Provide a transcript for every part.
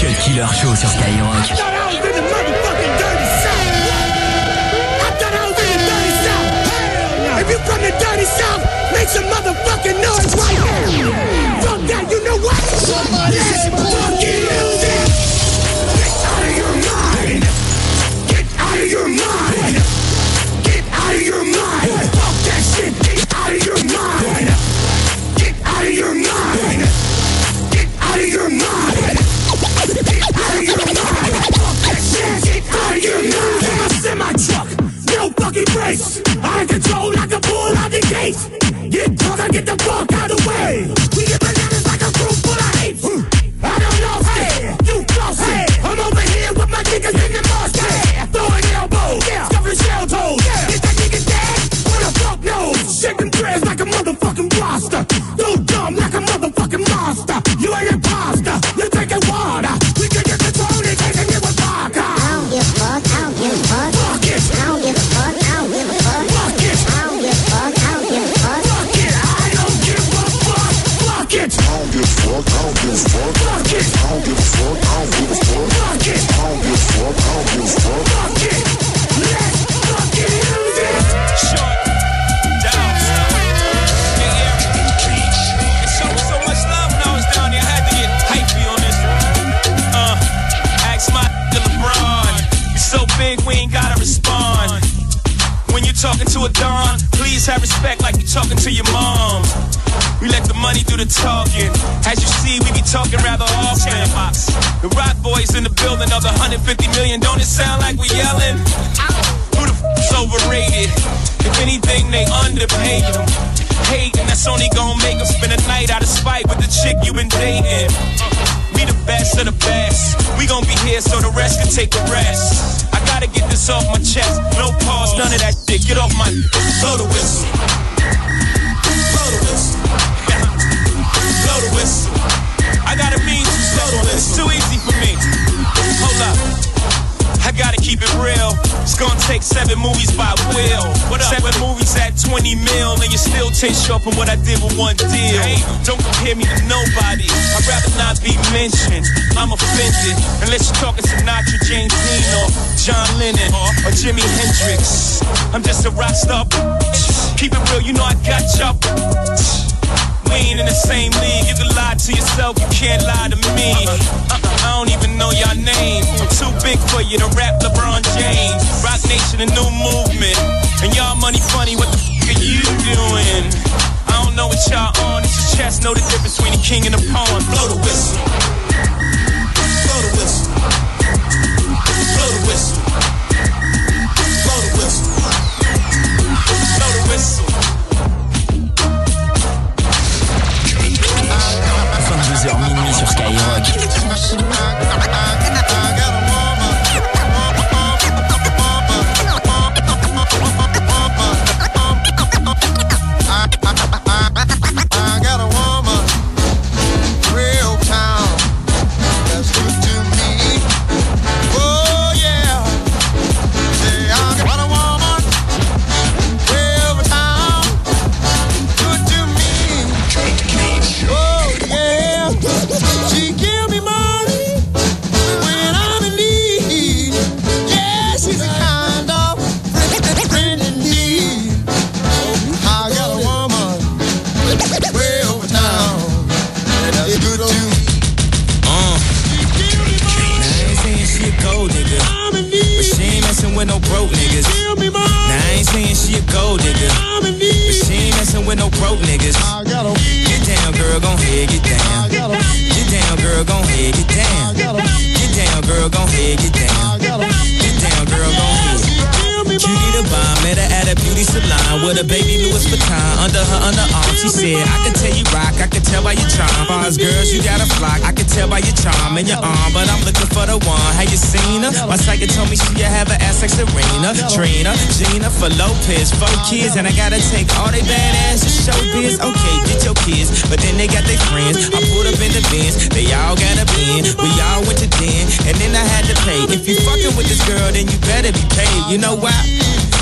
Cut Killer Show sur Skyrock. If you from the dirty south, make some motherfucking noise right now. Fuck that, you know what? Somebody control like a bull out the gate. Get drunk, I get the fuck out of the way. The talking. As you see, we be talking rather often. The Roc Boys in the building of the 150 million. Don't it sound like we yelling? Who the f***'s overrated? If anything, they underpaid them. Hating, that's only gonna make them spend a night out of spite with the chick you been dating. We the best of the best. We gon' be here so the rest can take a rest. I gotta get this off my chest. No pause, none of that shit. Get off my blow the whistle. Take seven movies by Will. What up? Seven movies at 20 mil, and you're still 10 short from what I did with one deal. Don't compare me to nobody. I'd rather not be mentioned. I'm offended. Unless you're talking Sinatra, James Dean, or John Lennon, or Jimi Hendrix. I'm just a rock star. Keep it real, you know I got y'all. We ain't in the same league. You can lie to yourself, you can't lie to me. Uh-uh, I don't even know your name. I'm too big for you to rap LeBron James. Roc Nation, a new movement. And y'all money funny, what the f are you doing? I don't know what y'all on. It's your chest, know the difference between the king and the pawn. Blow the whistle. Got a flock, I can tell by your charm and your arm, but I'm looking for the one. Have you seen her? My psychic told me she have an ass like Serena, Trina, Jennifer Lopez, four kids, and I gotta take all they badass to show biz. Okay, get your kids, but then they got their friends. I pulled up in the Benz, they all got a bin. We all went to den, and then I had to pay. If you fucking with this girl, then you better be paid. You know why?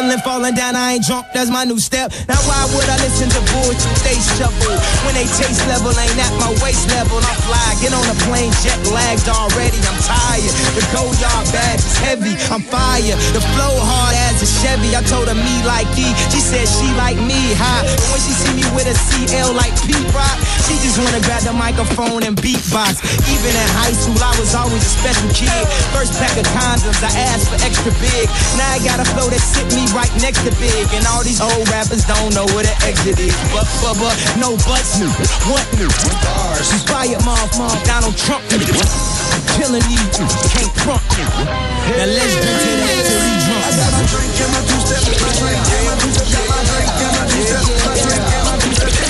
sips. Tumbling, falling down, I ain't drunk, that's my new step. Now why would I listen to bullshit they shuffle? When they taste level ain't at my waist level. I fly, get on a plane, jet lagged already, I'm tired. The gold yard badge is heavy, I'm fire. The flow hard as a Chevy, I told her me like E, she said she like me high. But when she see me with a CL like Pete Rock, she just wanna grab the microphone and beatbox. Even in high school, I was always a special kid. First pack of condoms, I asked for extra big. Now I got a flow that sit me right next to big. And all these old rappers don't know where the exit is. But, but, but, no buts new. What new? Bars. Inspired mom, mom, Donald Trump. Killing you, can't front. Now let's drink to that till we drunk. Old school Chevy to a Cadillac Fleetwood. Got the inside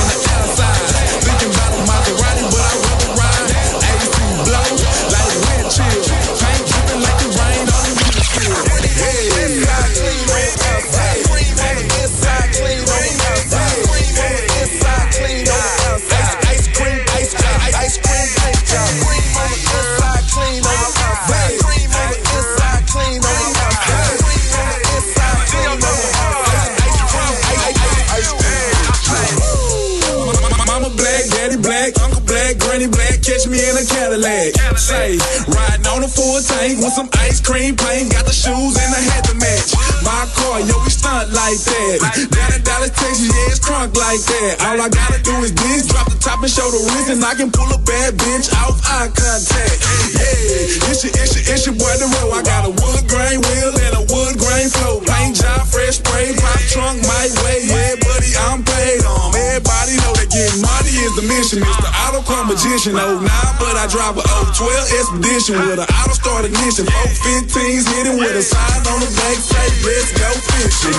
I gotta do is this, drop the top and show the wrist, and I can pull a bad bitch off eye contact. Yeah, it's your, it's your, it's your boy the road. I got a wood grain wheel and a wood grain flow. Paint job, fresh spray, pop trunk, my way. Yeah, buddy, I'm paid on. Everybody know that getting money is the mission. It's the auto club magician. Oh, nah, but I drive a 012 expedition with an auto start ignition. 415s hitting with a sign on the back say, let's go fishing.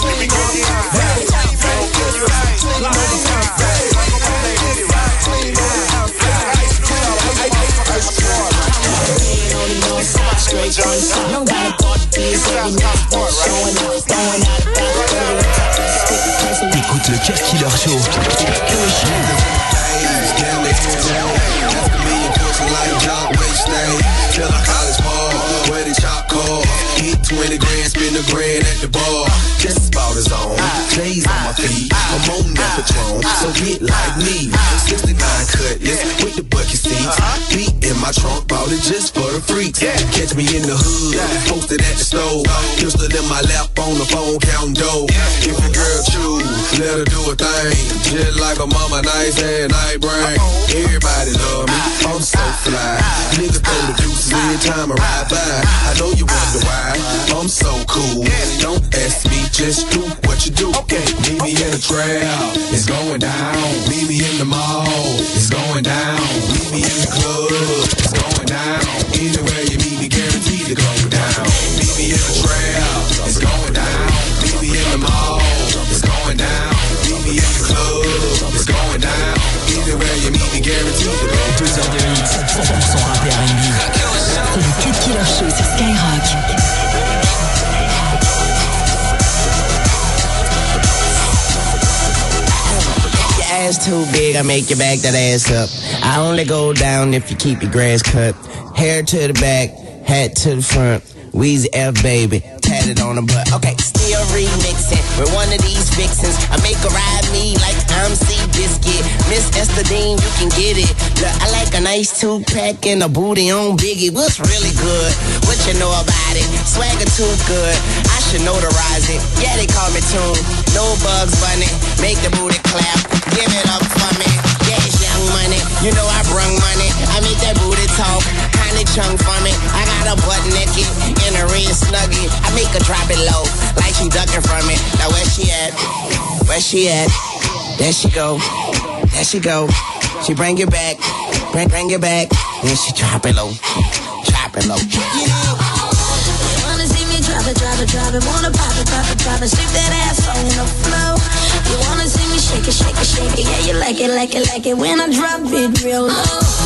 On the on the outside. Écoute le Cut Killer Show. 20 grand, spend a grand at the bar. Just about his own. J's feet. I'm on that Patron, so get like me. 69 cutlass with the bucket seats. Beat in my trunk, bought it just for the freaks. Catch me in the hood, posted at the stove. Pistol in my lap on the phone, counting dough. If your girl choose, let her do a thing. Just like a mama, nice and night brain. Everybody love me, I'm so fly. Niggas throw the deuces every time I ride by. I know you wonder why, I'm so cool. Don't ask me, just do what you do. Okay, me in the trap, it's going down. Meet me in the mall, it's going down. Meet me in the club, it's going down. Anywhere you meet me, guaranteed to go down. Meet me in the trap, it's going down. Meet me in the mall, it's going down. I make you back that ass up. I only go down if you keep your grass cut. Hair to the back, hat to the front. Weezy F baby, tatted on the butt. Okay, still remixing with one of these vixens. I make her ride me like I'm C Biscuit. Miss Ester Dean, you can get it. Look, I like a nice two pack and a booty on Biggie. What's really good? What you know about it? Swagger too good. I should notarize it. Yeah, they call me Tune. No bugs bunny. Make the booty clap. Give it up chunk from it. I got a butt naked in a red snuggie. I make her drop it low, like she ducking from it. Now where she at? Where she at? There she go. There she go. She bring it back, bring bring it back. Then she drop it low, drop it low. Yeah drop it, drop it, drop it. Wanna pop it, pop it, pop it. Sleep that ass on the floor. You wanna see me shake it, shake it, shake it. Yeah, you like it, like it, like it. When I drop it real low.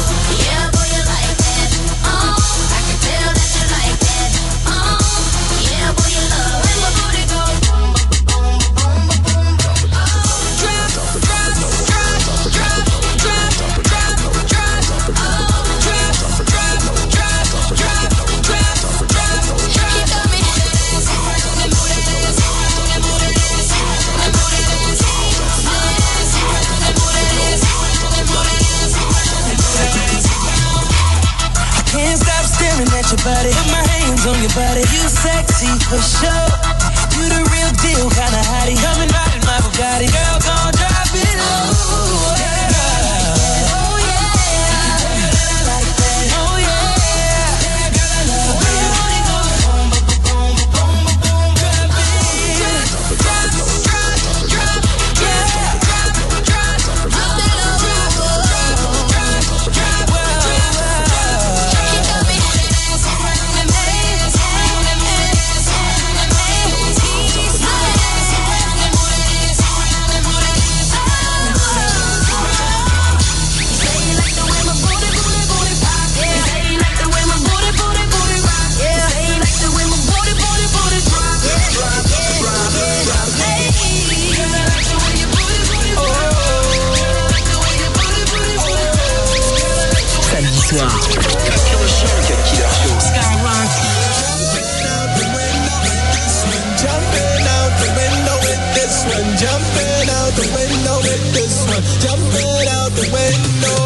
Jumpin' this one. Jump it out the window.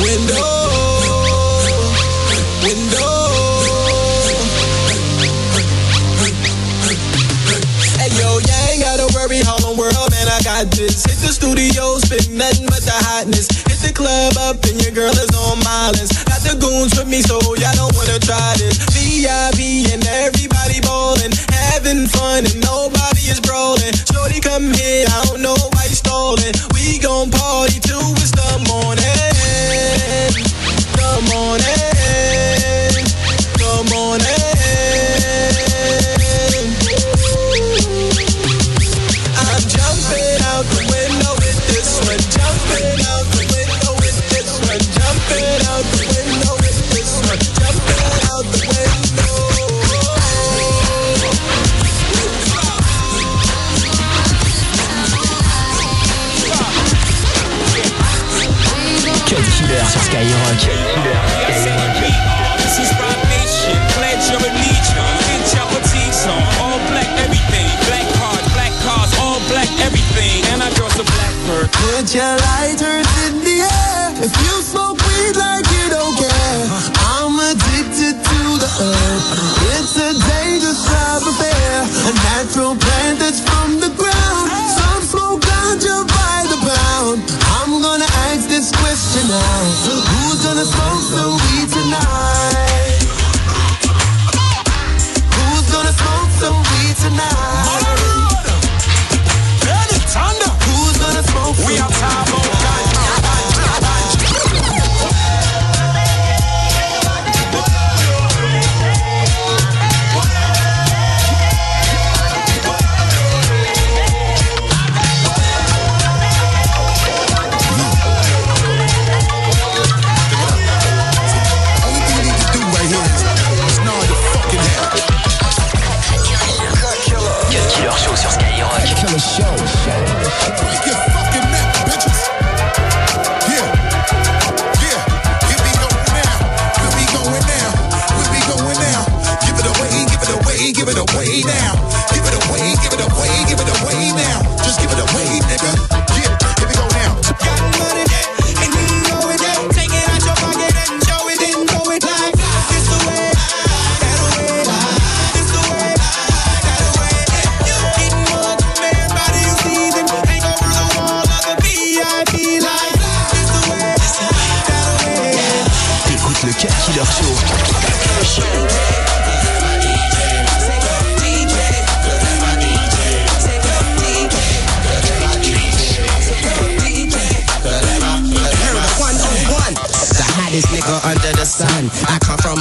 Window. Window. Hey yo, yeah, ain't gotta worry, the World, man, I got this. Hit the studio, spin nothing but the hotness club up and your girl is on my list. Got the goons with me, so y'all don't wanna try this. VIV and everybody ballin', having fun and nobody is brawling. Shorty come here, I don't know why you stolen. We gon' party till it's the morning. The morning. The morning.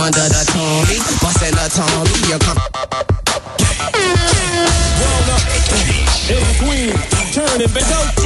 Under the Tommy, bustin' the Tommy. You come. It's the queen. Turn it back. Go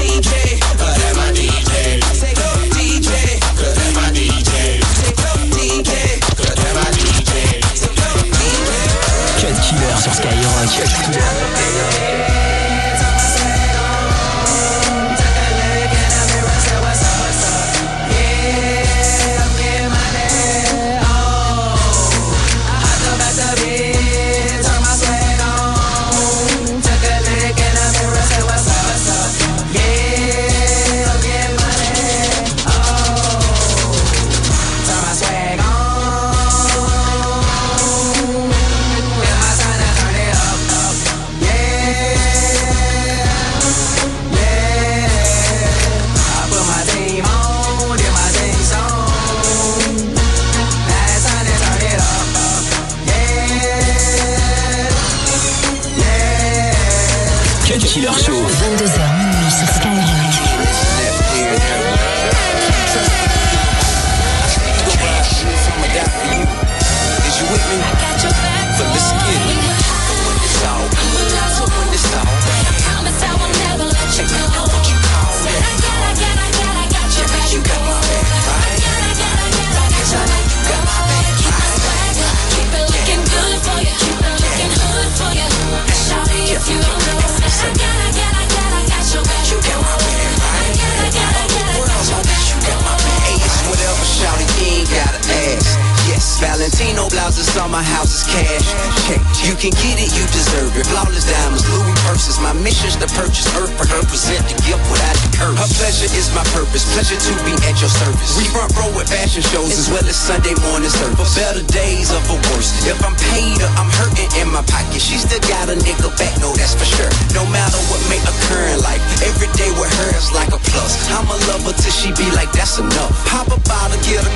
you can get it, you deserve it. Flawless diamonds, Louis purses. My mission's to purchase earth for her, present the gift without the curse. Her pleasure is my purpose, pleasure to be at your service. We front row at fashion shows as well as Sunday morning service. For better days or for worse. If I'm paid or I'm hurting in my pocket, she still got a nigga back, no, that's for sure. No matter what may occur in life, every day with her is like a plus. I'ma love her till she be like, that's enough. Pop a bottle, get a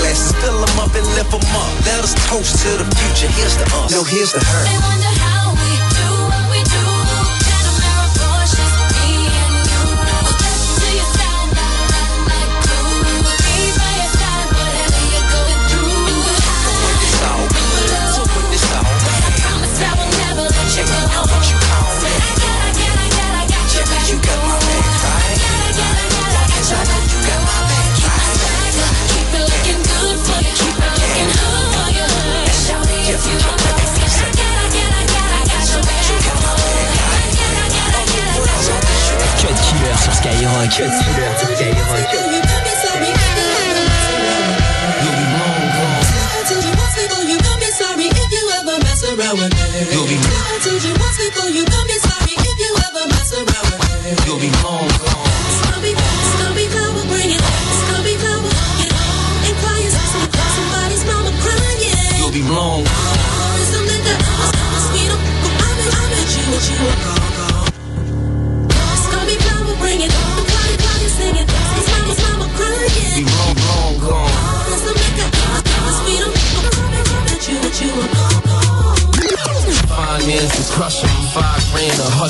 glasses, fill them up and lift them up. Let us toast to the future. Here's to us. No, here's to her. Skyrock. Skyrock.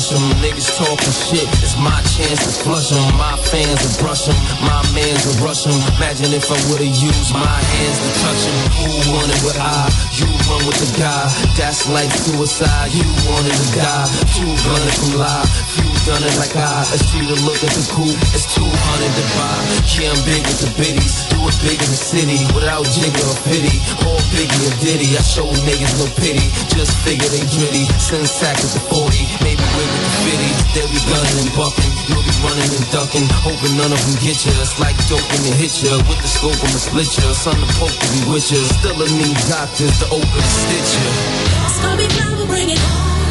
Grand to hush 'em. Niggas talking shit, it's my chance to flush flush 'em. My fans to brush 'em, my mans to rush 'em. Imagine if I would've used my hands to touch touch 'em. Who wanted what I? You run with the guy, that's like suicide. You wanted to die, two gunning from lie. You done it like I. It's free to look at the coupe, it's 200 to buy. Yeah, I'm big with the biddies, do it big in the city without jigger or pity. All Biggie and Diddy, I show niggas no pity. Just figure they gritty, send sack at the 40, maybe with the 50. They'll be gunning and bucking, you'll be running and ducking, hoping none of them get ya. It's like doping to hit ya. with the scope I'ma split you. Son of Pope to be with you, still a need doctors to open and stitch gonna be power, bring it.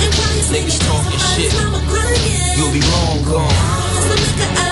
And cry yourself. Niggas talking shit, you'll be long gone.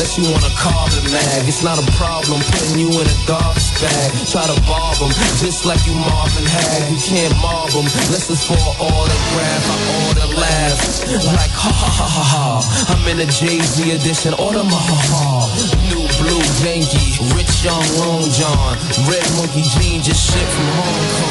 Unless you wanna a carbon mag. It's not a problem putting you in a garbage bag. Try to bob them just like you Marvin had. You can't mob them unless it's for an autograph. I order laughs like ha ha ha ha ha. I'm in a Jay-Z edition, order my ha ha. New blue Yankee, rich young Long John. Red monkey jeans, just shit from Hong Kong.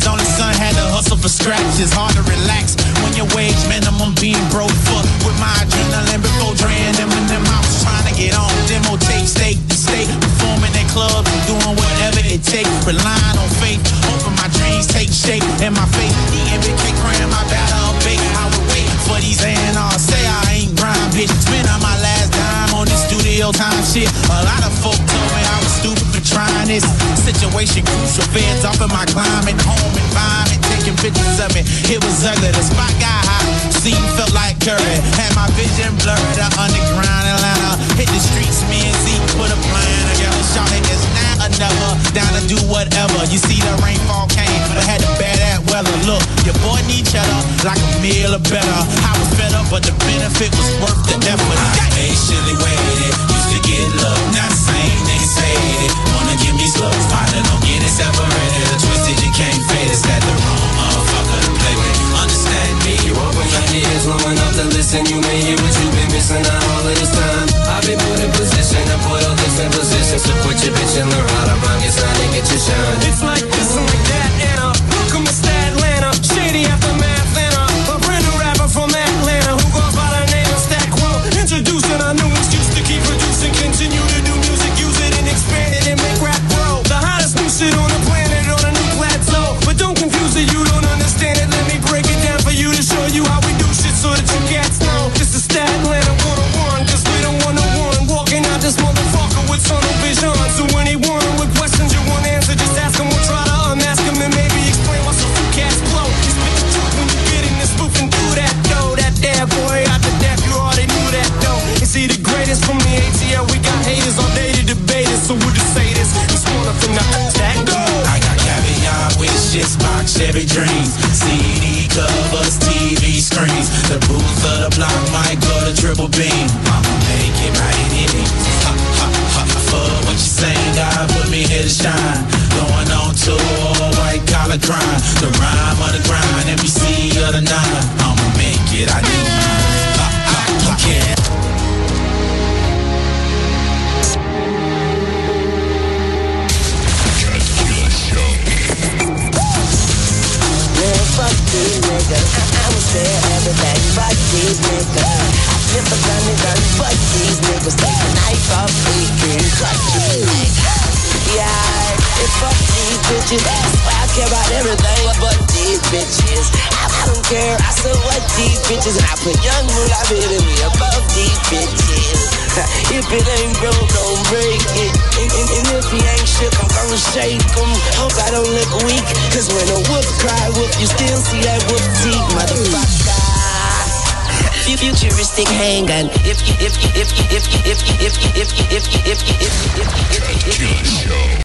Frida's only son had to hustle for scraps. It's hard to relax when your wage minimum being broke. Fuck with my adrenaline before Dre and Eminem. I was trying to get on demo tape, state to state, performing at clubs, doing whatever it takes, relying on faith, hoping my dreams take shape. And my faith, the MBK crying my battle bait. I would wait for these A&R say I ain't grind, bitch. Spend on my last dime on this studio time shit. A lot of folk situation. Crucial feds off in my climate, home environment, taking pictures of me. It was ugly. The spot got hot. Scene felt like Curry. Had my vision blurred. The underground Atlanta. Hit the streets, me and Z put a plan together. Shot it is now or never. Down to do whatever. You see the rainfall came, but I had to bear that weather. Look, your boy need cheddar like a meal or better. I was fed up, but the benefit was worth the effort. I Patiently waited, used to get love, not same niggas hate it. Wanna give me I flip a gun and these niggas. Take a knife off freaking. Fuck these niggas. Yeah, and fuck these bitches. I care about everything but these bitches. I, I don't care. I still like these bitches. And I put young moolah in me above these bitches. If it ain't broke, don't break it. And, and, and if he ain't shook, I'm gonna shake him. Hope I don't look weak. Cause when a wolf cry wolf, you still see that wolf teeth, motherfucker. Futuristic handgun. If if if if if if if if if if if if if if if if